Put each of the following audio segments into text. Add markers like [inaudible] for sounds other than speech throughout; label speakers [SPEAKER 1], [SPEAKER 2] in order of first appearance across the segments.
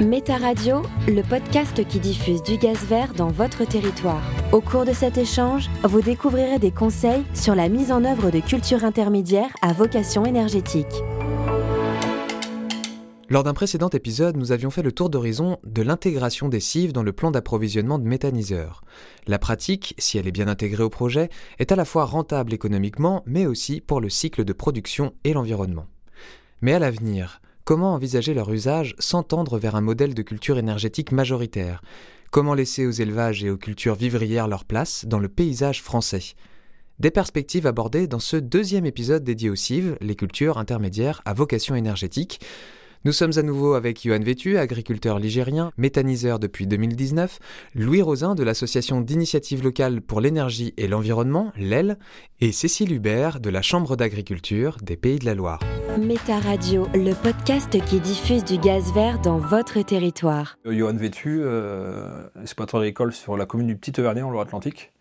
[SPEAKER 1] Méta Radio, le podcast qui diffuse du gaz vert dans votre territoire. Au cours de cet échange, vous découvrirez des conseils sur la mise en œuvre de cultures intermédiaires à vocation énergétique.
[SPEAKER 2] Lors d'un précédent épisode, nous avions fait le tour d'horizon de l'intégration des cives dans le plan d'approvisionnement de méthaniseurs. La pratique, si elle est bien intégrée au projet, est à la fois rentable économiquement, mais aussi pour le cycle de production et l'environnement. Mais à l'avenir, Comment envisager leur usage sans tendre vers un modèle de culture énergétique majoritaire? Comment laisser aux élevages et aux cultures vivrières leur place dans le paysage français? Des perspectives abordées dans ce deuxième épisode dédié aux cives, les cultures intermédiaires à vocation énergétique. Nous sommes à nouveau avec Johan Vétu, agriculteur ligérien, méthaniseur depuis 2019, Louis Rosin de l'association d'initiative locale pour l'énergie et l'environnement, l'EL, et Cécile Hubert de la Chambre d'agriculture des Pays de la Loire.
[SPEAKER 1] Méta Radio, le podcast qui diffuse du gaz vert dans votre territoire.
[SPEAKER 3] Euh, Johan Vétu, euh, exploitant agricole sur la commune du Petit Auvergnat en Loire-Atlantique.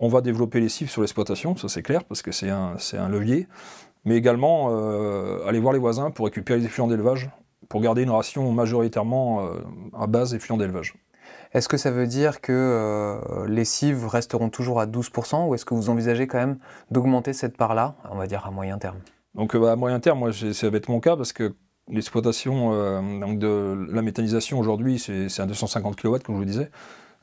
[SPEAKER 3] On va développer les cives sur l'exploitation, ça c'est clair, parce que c'est un, un levier mais également euh, aller voir les voisins pour récupérer les effluents d'élevage, pour garder une ration majoritairement euh, à base effluents d'élevage.
[SPEAKER 2] Est-ce que ça veut dire que euh, les cives resteront toujours à 12% ou est-ce que vous envisagez quand même d'augmenter cette part-là, on va dire à moyen terme?
[SPEAKER 3] Donc bah, à moyen terme, moi, ça va être mon cas parce que l'exploitation de la méthanisation aujourd'hui, c'est à 250 kW, comme je vous disais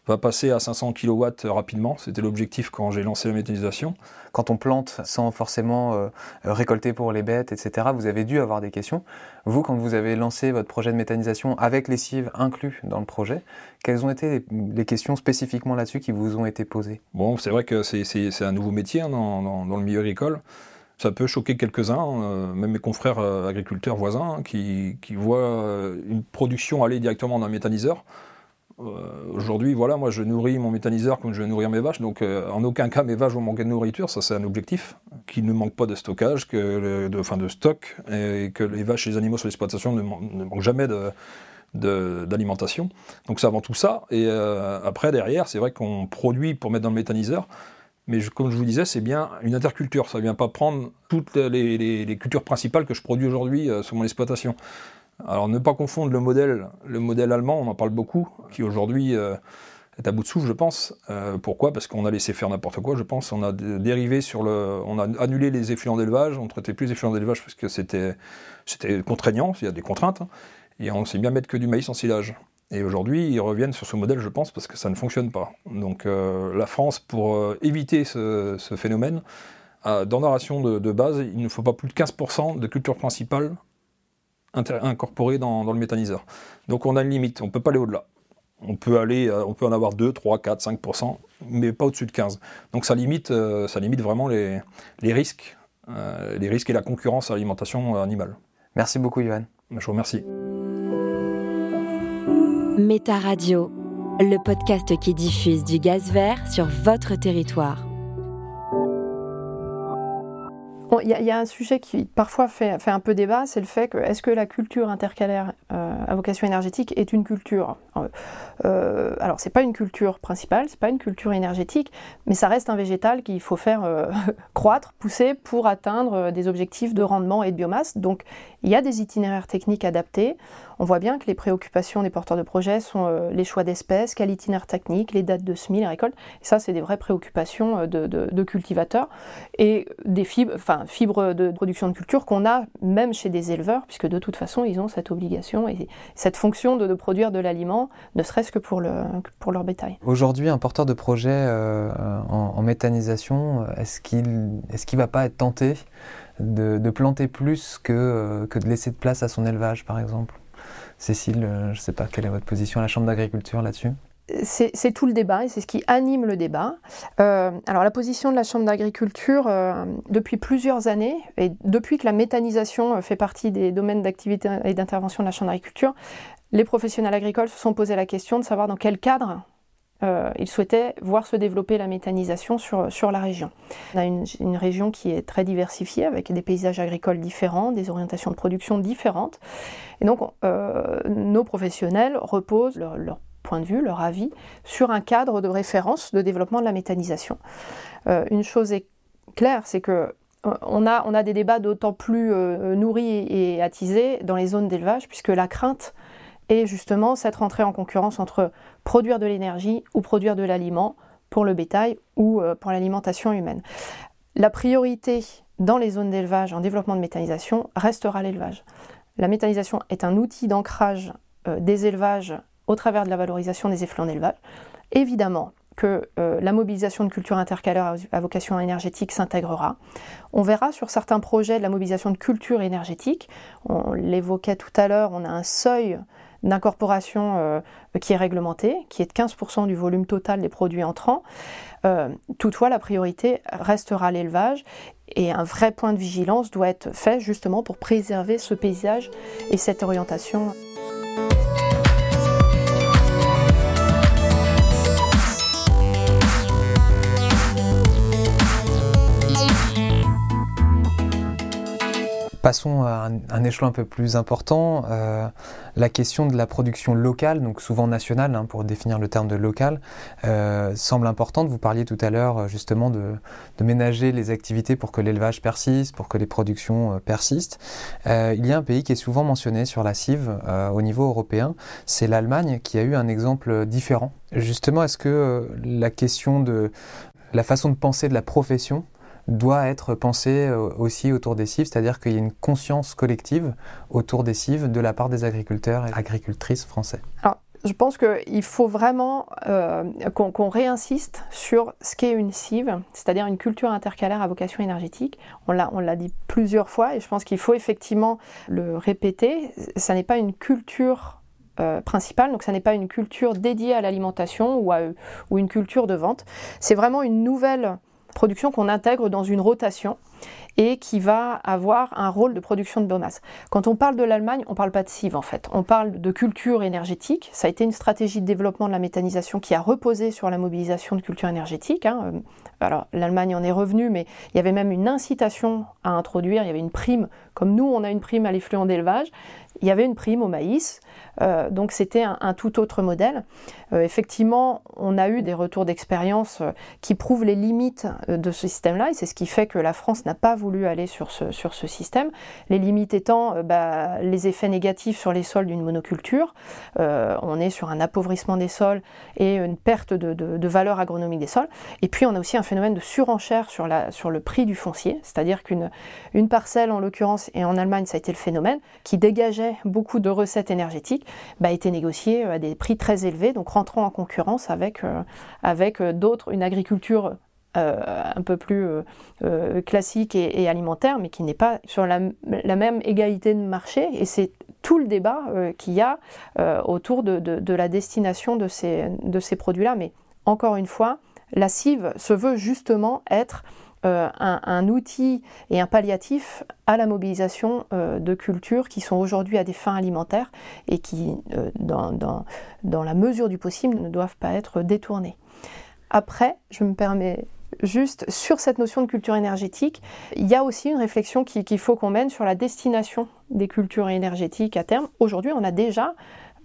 [SPEAKER 3] va passer à 500 kW rapidement. C'était l'objectif quand j'ai lancé la méthanisation.
[SPEAKER 2] Quand on plante sans forcément euh, récolter pour les bêtes, etc., vous avez dû avoir des questions. Vous, quand vous avez lancé votre projet de méthanisation avec les cives inclus dans le projet, quelles ont été les, questions spécifiquement là-dessus qui vous ont été posées?
[SPEAKER 3] Bon, c'est vrai que c'est un nouveau métier hein, dans, le milieu agricole. Ça peut choquer quelques-uns, euh, même mes confrères euh, agriculteurs voisins, hein, qui, voient une production aller directement dans un méthaniseur. Euh, aujourd'hui, voilà, moi je nourris mon méthaniseur comme je vais nourrir mes vaches, donc euh, en aucun cas mes vaches vont manquer de nourriture, ça c'est un objectif, qu'il ne manque pas de stockage, de, enfin, de stock, et que les vaches et les animaux sur l'exploitation ne, manquent jamais d'alimentation. Donc c'est avant tout ça, et euh, après derrière, c'est vrai qu'on produit pour mettre dans le méthaniseur, mais comme je vous disais, c'est bien une interculture, ça ne vient pas prendre toutes les cultures principales que je produis aujourd'hui sur mon exploitation. Alors ne pas confondre le modèle, le modèle allemand, on en parle beaucoup, qui aujourd'hui euh, est à bout de souffle, je pense. Euh, pourquoi? Parce qu'on a laissé faire n'importe quoi, je pense. On a dérivé sur le, on a annulé les effluents d'élevage, on ne traitait plus les effluents d'élevage parce que c'était, c'était contraignant, il y a des contraintes, hein. et on sait bien mettre que du maïs en silage. Et aujourd'hui, ils reviennent sur ce modèle, je pense, parce que ça ne fonctionne pas. Donc euh, la France, pour éviter ce, phénomène, dans la ration de, de, base, il ne faut pas plus de 15% de culture principale incorporé dans, le méthaniseur. Donc on a une limite, on ne peut pas aller au-delà. On peut aller, euh, on peut en avoir 2, 3, 4, 5%, mais pas au-dessus de 15. Donc ça limite, euh, ça limite vraiment les, risques, euh, les risques et la concurrence à l'alimentation animale.
[SPEAKER 2] Merci beaucoup, Johan.
[SPEAKER 3] Je vous remercie.
[SPEAKER 1] Méta Radio, le podcast qui diffuse du gaz vert sur votre territoire.
[SPEAKER 4] Il y, a un sujet qui parfois fait, un peu débat, c'est le fait que est-ce que la culture intercalaire euh, à vocation énergétique est une culture? Euh, Alors c'est pas une culture principale, c'est pas une culture énergétique, mais ça reste un végétal qu'il faut faire euh, [laughs] croître, pousser pour atteindre des objectifs de rendement et de biomasse. Donc il y a des itinéraires techniques adaptés. On voit bien que les préoccupations des porteurs de projets sont euh, les choix d'espèces, quel itinéraire technique, les dates de semis, les récoltes. Et ça, c'est des vraies préoccupations euh, de, cultivateurs et des fibres, enfin, fibres de production de culture qu'on a même chez des éleveurs, puisque de toute façon, ils ont cette obligation et cette fonction de, produire de l'aliment, ne serait-ce que pour, le, pour leur bétail.
[SPEAKER 2] Aujourd'hui, un porteur de projet euh, en, méthanisation, est-ce qu'il ne va pas être tenté de, planter plus que, que de laisser de place à son élevage, par exemple? Cécile, euh, je ne sais pas quelle est votre position à la Chambre d'agriculture là-dessus
[SPEAKER 4] c'est tout le débat et c'est ce qui anime le débat. Euh, alors la position de la Chambre d'agriculture euh, depuis plusieurs années et depuis que la méthanisation fait partie des domaines d'activité et d'intervention de la Chambre d'agriculture, les professionnels agricoles se sont posé la question de savoir dans quel cadre euh, il souhaitait voir se développer la méthanisation sur, la région. On a une, région qui est très diversifiée avec des paysages agricoles différents, des orientations de production différentes. Et donc euh, nos professionnels reposent leur, point de vue, leur avis sur un cadre de référence de développement de la méthanisation. Euh, une chose est claire, c'est que on a, on a, des débats d'autant plus euh, nourris et attisés dans les zones d'élevage, puisque la crainte et justement cette rentrée en concurrence entre produire de l'énergie ou produire de l'aliment pour le bétail ou euh, pour l'alimentation humaine. La priorité dans les zones d'élevage en développement de méthanisation restera l'élevage. La méthanisation est un outil d'ancrage euh, des élevages au travers de la valorisation des effluents d'élevage. Évidemment que euh, la mobilisation de cultures intercalaires à vocation énergétique s'intégrera. On verra sur certains projets de la mobilisation de cultures énergétiques, on l'évoquait tout à l'heure, on a un seuil d'incorporation euh, qui est réglementée, qui est de 15% du volume total des produits entrants. Euh, toutefois, la priorité restera l'élevage et un vrai point de vigilance doit être fait justement pour préserver ce paysage et cette orientation.
[SPEAKER 2] Passons à un, échelon un peu plus important, euh, la question de la production locale, donc souvent nationale, hein, pour définir le terme de local, euh, semble importante. Vous parliez tout à l'heure justement de, ménager les activités pour que l'élevage persiste, pour que les productions euh, persistent. Euh, il y a un pays qui est souvent mentionné sur la CIV euh, au niveau européen, c'est l'Allemagne qui a eu un exemple différent. Justement, est-ce que euh, la question de la façon de penser de la profession doit être pensé euh, aussi autour des cives, c'est-à-dire qu'il y a une conscience collective autour des cives de la part des agriculteurs et agricultrices français.
[SPEAKER 4] Alors, je pense qu'il faut vraiment euh, qu'on qu réinsiste sur ce qu'est une cive, c'est-à-dire une culture intercalaire à vocation énergétique. On l'a dit plusieurs fois et je pense qu'il faut effectivement le répéter. Ça n'est pas une culture euh, principale, donc ça n'est pas une culture dédiée à l'alimentation ou, ou une culture de vente. C'est vraiment une nouvelle production qu'on intègre dans une rotation et qui va avoir un rôle de production de biomasse. Quand on parle de l'Allemagne, on ne parle pas de cive en fait, on parle de culture énergétique. Ça a été une stratégie de développement de la méthanisation qui a reposé sur la mobilisation de culture énergétique. Hein. Alors l'Allemagne en est revenue, mais il y avait même une incitation à introduire, il y avait une prime, comme nous on a une prime à l'effluent d'élevage, il y avait une prime au maïs, euh, donc c'était un, tout autre modèle. Euh, effectivement, on a eu des retours d'expérience euh, qui prouvent les limites euh, de ce système-là, et c'est ce qui fait que la France n'a pas voulu aller sur ce, sur ce système. Les limites étant euh, bah, les effets négatifs sur les sols d'une monoculture. Euh, on est sur un appauvrissement des sols et une perte de, valeur agronomique des sols. Et puis on a aussi un phénomène de surenchère sur, la, sur le prix du foncier, c'est-à-dire qu'une une parcelle, en l'occurrence, et en Allemagne ça a été le phénomène, qui dégageait beaucoup de recettes énergétiques, bah, était négociée à des prix très élevés, donc rentrant en concurrence avec, euh, avec d'autres, une agriculture euh, un peu plus euh, euh, classique et, alimentaire, mais qui n'est pas sur la, même égalité de marché. Et c'est tout le débat qu'il y a autour de, la destination de ces, produits-là. Mais encore une fois, la cive se veut justement être un, outil et un palliatif à la mobilisation de cultures qui sont aujourd'hui à des fins alimentaires et qui, dans, dans, dans, la mesure du possible, ne doivent pas être détournées. Après, je me permets juste sur cette notion de culture énergétique, il y a aussi une réflexion qu'il qu faut qu'on mène sur la destination des cultures énergétiques à terme. Aujourd'hui, on a déjà,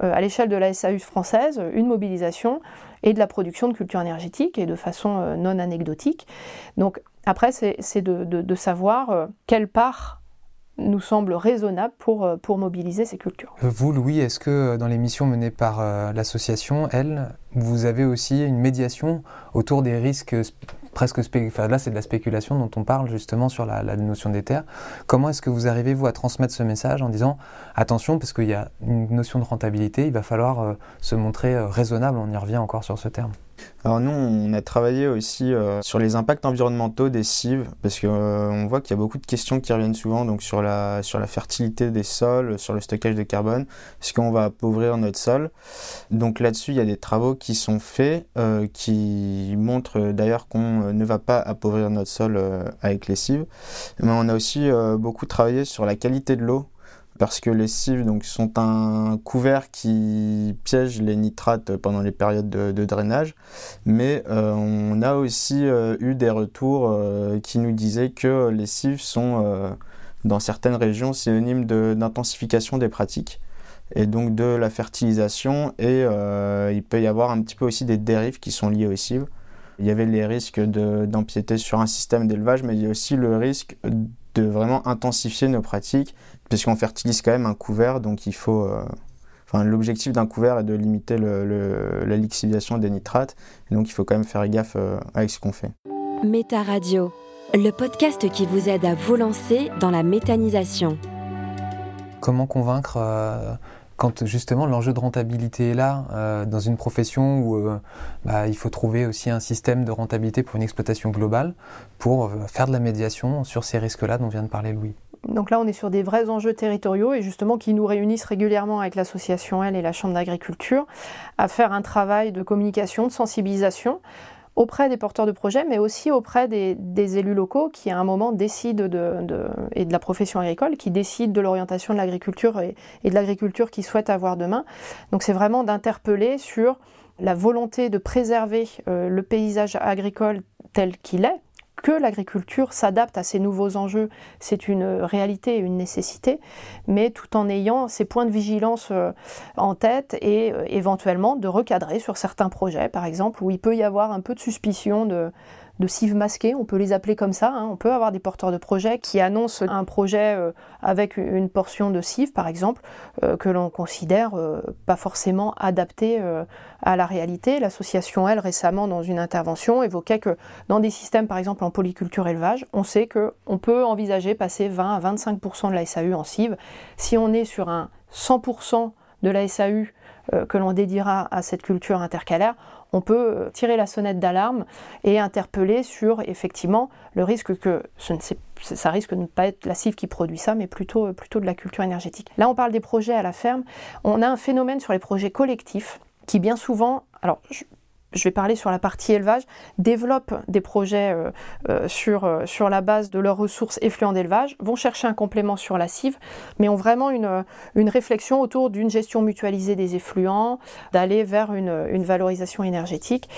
[SPEAKER 4] euh, à l'échelle de la SAU française, une mobilisation et de la production de culture énergétique et de façon euh, non anecdotique. Donc après, c'est de, savoir euh, quelle part nous semble raisonnable pour, pour mobiliser ces cultures.
[SPEAKER 2] Vous, Louis, est-ce que dans les missions menées par l'association, elle, vous avez aussi une médiation autour des risques presque là c'est de la spéculation dont on parle justement sur la, la notion des terres. Comment est-ce que vous arrivez vous à transmettre ce message en disant attention parce qu'il y a une notion de rentabilité, il va falloir euh, se montrer euh, raisonnable, on y revient encore sur ce terme.
[SPEAKER 5] Alors nous, on a travaillé aussi euh, sur les impacts environnementaux des cives, parce qu'on euh, voit qu'il y a beaucoup de questions qui reviennent souvent, donc sur la, sur la fertilité des sols, sur le stockage de carbone, est-ce qu'on va appauvrir notre sol Donc là-dessus, il y a des travaux qui sont faits, euh, qui montrent d'ailleurs qu'on ne va pas appauvrir notre sol avec les cives. Mais on a aussi beaucoup travaillé sur la qualité de l'eau parce que les cives sont un couvert qui piège les nitrates pendant les périodes de, drainage, mais euh, on a aussi euh, eu des retours euh, qui nous disaient que les cives sont dans certaines régions synonymes d'intensification des pratiques et donc de la fertilisation et il peut y avoir un petit peu aussi des dérives qui sont liées aux cives. Il y avait les risques d'empiéter sur un système d'élevage, mais il y a aussi le risque de vraiment intensifier nos pratiques, parce qu'on fertilise quand même un couvert, donc il faut... Euh, enfin, l'objectif d'un couvert est de limiter le, la lixiviation des nitrates, et donc il faut quand même faire gaffe euh, avec ce qu'on fait.
[SPEAKER 1] Méta Radio, le podcast qui vous aide à vous lancer dans la méthanisation.
[SPEAKER 2] Comment convaincre euh, quand justement l'enjeu de rentabilité est là, euh, dans une profession où euh, bah, il faut trouver aussi un système de rentabilité pour une exploitation globale, pour euh, faire de la médiation sur ces risques-là dont vient de parler Louis.
[SPEAKER 4] Donc là, on est sur des vrais enjeux territoriaux et justement qui nous réunissent régulièrement avec l'association L et la Chambre d'agriculture à faire un travail de communication, de sensibilisation auprès des porteurs de projets, mais aussi auprès des, élus locaux qui, à un moment, décident de, et de la profession agricole, qui décident de l'orientation de l'agriculture et, de l'agriculture qu'ils souhaitent avoir demain. Donc c'est vraiment d'interpeller sur la volonté de préserver euh, le paysage agricole tel qu'il est, que l'agriculture s'adapte à ces nouveaux enjeux, c'est une réalité et une nécessité, mais tout en ayant ces points de vigilance euh, en tête et euh, éventuellement de recadrer sur certains projets, par exemple, où il peut y avoir un peu de suspicion de, de cives masquées, on peut les appeler comme ça. Hein. On peut avoir des porteurs de projets qui annoncent un projet euh, avec une portion de cives, par exemple, euh, que l'on considère euh, pas forcément adapté à la réalité. L'association, elle, récemment, dans une intervention, évoquait que dans des systèmes, par exemple en polyculture élevage, on sait qu'on peut envisager passer 20 à 25% de la SAU en cives. Si on est sur un 100% de la SAU que l'on dédiera à cette culture intercalaire, on peut tirer la sonnette d'alarme et interpeller sur effectivement le risque que ça risque de ne pas être la cive qui produit ça, mais plutôt, euh, plutôt de la culture énergétique. Là, on parle des projets à la ferme. On a un phénomène sur les projets collectifs qui bien souvent, alors vais parler sur la partie élevage, développent des projets euh, euh, sur, euh, sur la base de leurs ressources effluents d'élevage, vont chercher un complément sur la cive, mais ont vraiment une, réflexion autour d'une gestion mutualisée des effluents, d'aller vers une, valorisation énergétique.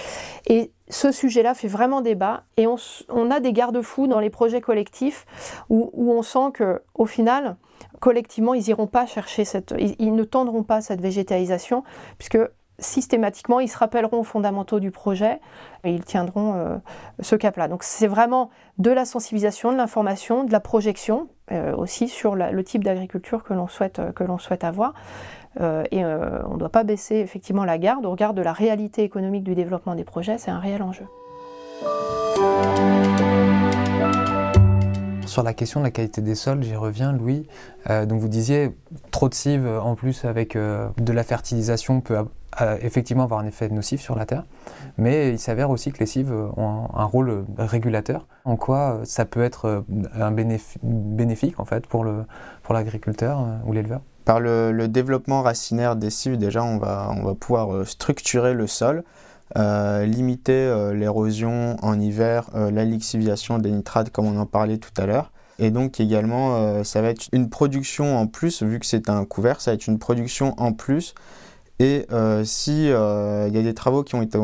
[SPEAKER 4] Et ce sujet-là fait vraiment débat et on, a des garde-fous dans les projets collectifs où, on sent que au final, collectivement, ils iront pas chercher cette, ils ne tendront pas cette végétalisation puisque systématiquement, ils se rappelleront aux fondamentaux du projet et ils tiendront euh, ce cap-là. Donc c'est vraiment de la sensibilisation, de l'information, de la projection euh, aussi sur le type d'agriculture que l'on souhaite, que l'on souhaite avoir. Euh, et on ne doit pas baisser effectivement la garde au regard de la réalité économique du développement des projets, c'est un réel enjeu.
[SPEAKER 2] Sur la question de la qualité des sols, j'y reviens, Louis. donc vous disiez trop de cives en plus avec de la fertilisation peut effectivement avoir un effet nocif sur la Terre, mais il s'avère aussi que les cives ont un, rôle régulateur. En quoi ça peut être euh, un bénéfique en fait pour l'agriculteur euh, ou l'éleveur?
[SPEAKER 5] Par le, développement racinaire des cives, déjà, on va, pouvoir euh, structurer le sol, limiter l'érosion en hiver, la lixiviation des nitrates, comme on en parlait tout à l'heure. Et donc également, ça va être une production en plus, vu que c'est un couvert, ça va être une production en plus et euh, si euh, il y a des travaux qui ont été,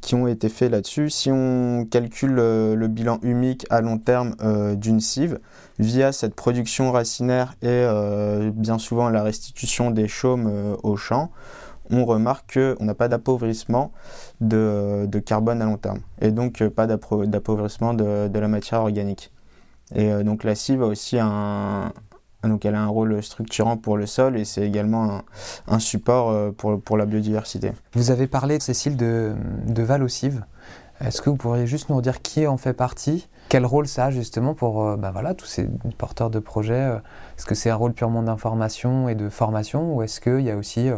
[SPEAKER 5] qui, ont été faits là-dessus, si on calcule euh, le bilan humique à long terme d'une cive via cette production racinaire et bien souvent la restitution des chaumes au champ, on remarque qu'on n'a pas d'appauvrissement de, carbone à long terme et donc pas d'appauvrissement de, la matière organique. Et donc la cive a aussi un, donc elle a un rôle structurant pour le sol et c'est également un, support euh, pour, la biodiversité.
[SPEAKER 2] Vous avez parlé, Cécile, de, de. Est-ce que vous pourriez juste nous dire qui en fait partie? Quel rôle ça a justement pour euh, bah voilà, tous ces porteurs de projets? Euh, Est-ce que c'est un rôle purement d'information et de formation ou est-ce qu'il y a aussi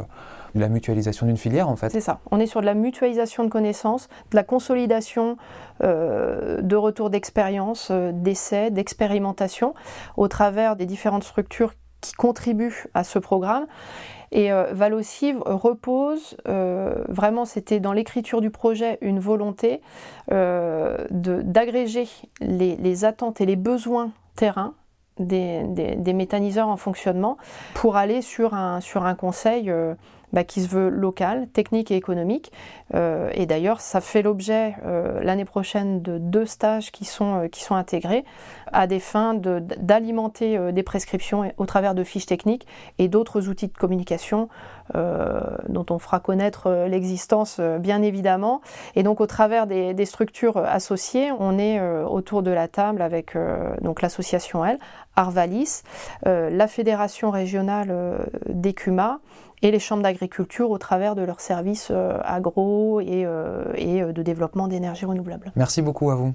[SPEAKER 2] de la mutualisation d'une filière en fait.
[SPEAKER 4] C'est ça. On est sur de la mutualisation de connaissances, de la consolidation euh, de retours d'expérience, euh, d'essais, d'expérimentation au travers des différentes structures qui contribuent à ce programme. Et euh, repose, vraiment c'était dans l'écriture du projet une volonté d'agréger les, attentes et les besoins terrain des, des, méthaniseurs en fonctionnement pour aller sur un, sur un conseil bah, qui se veut local, technique et économique. Euh, et d'ailleurs, ça fait l'objet euh, l'année prochaine de deux stages qui sont, euh, qui sont intégrés à des fins d'alimenter des prescriptions au travers de fiches techniques et d'autres outils de communication dont on fera connaître l'existence bien évidemment. Et donc au travers des, des structures associées, on est autour de la table avec donc l'association L, Arvalis, la fédération régionale d'ECUMA, et les chambres d'agriculture au travers de leurs services euh, agro et, euh, et euh, de développement d'énergie renouvelable.
[SPEAKER 2] Merci beaucoup à vous.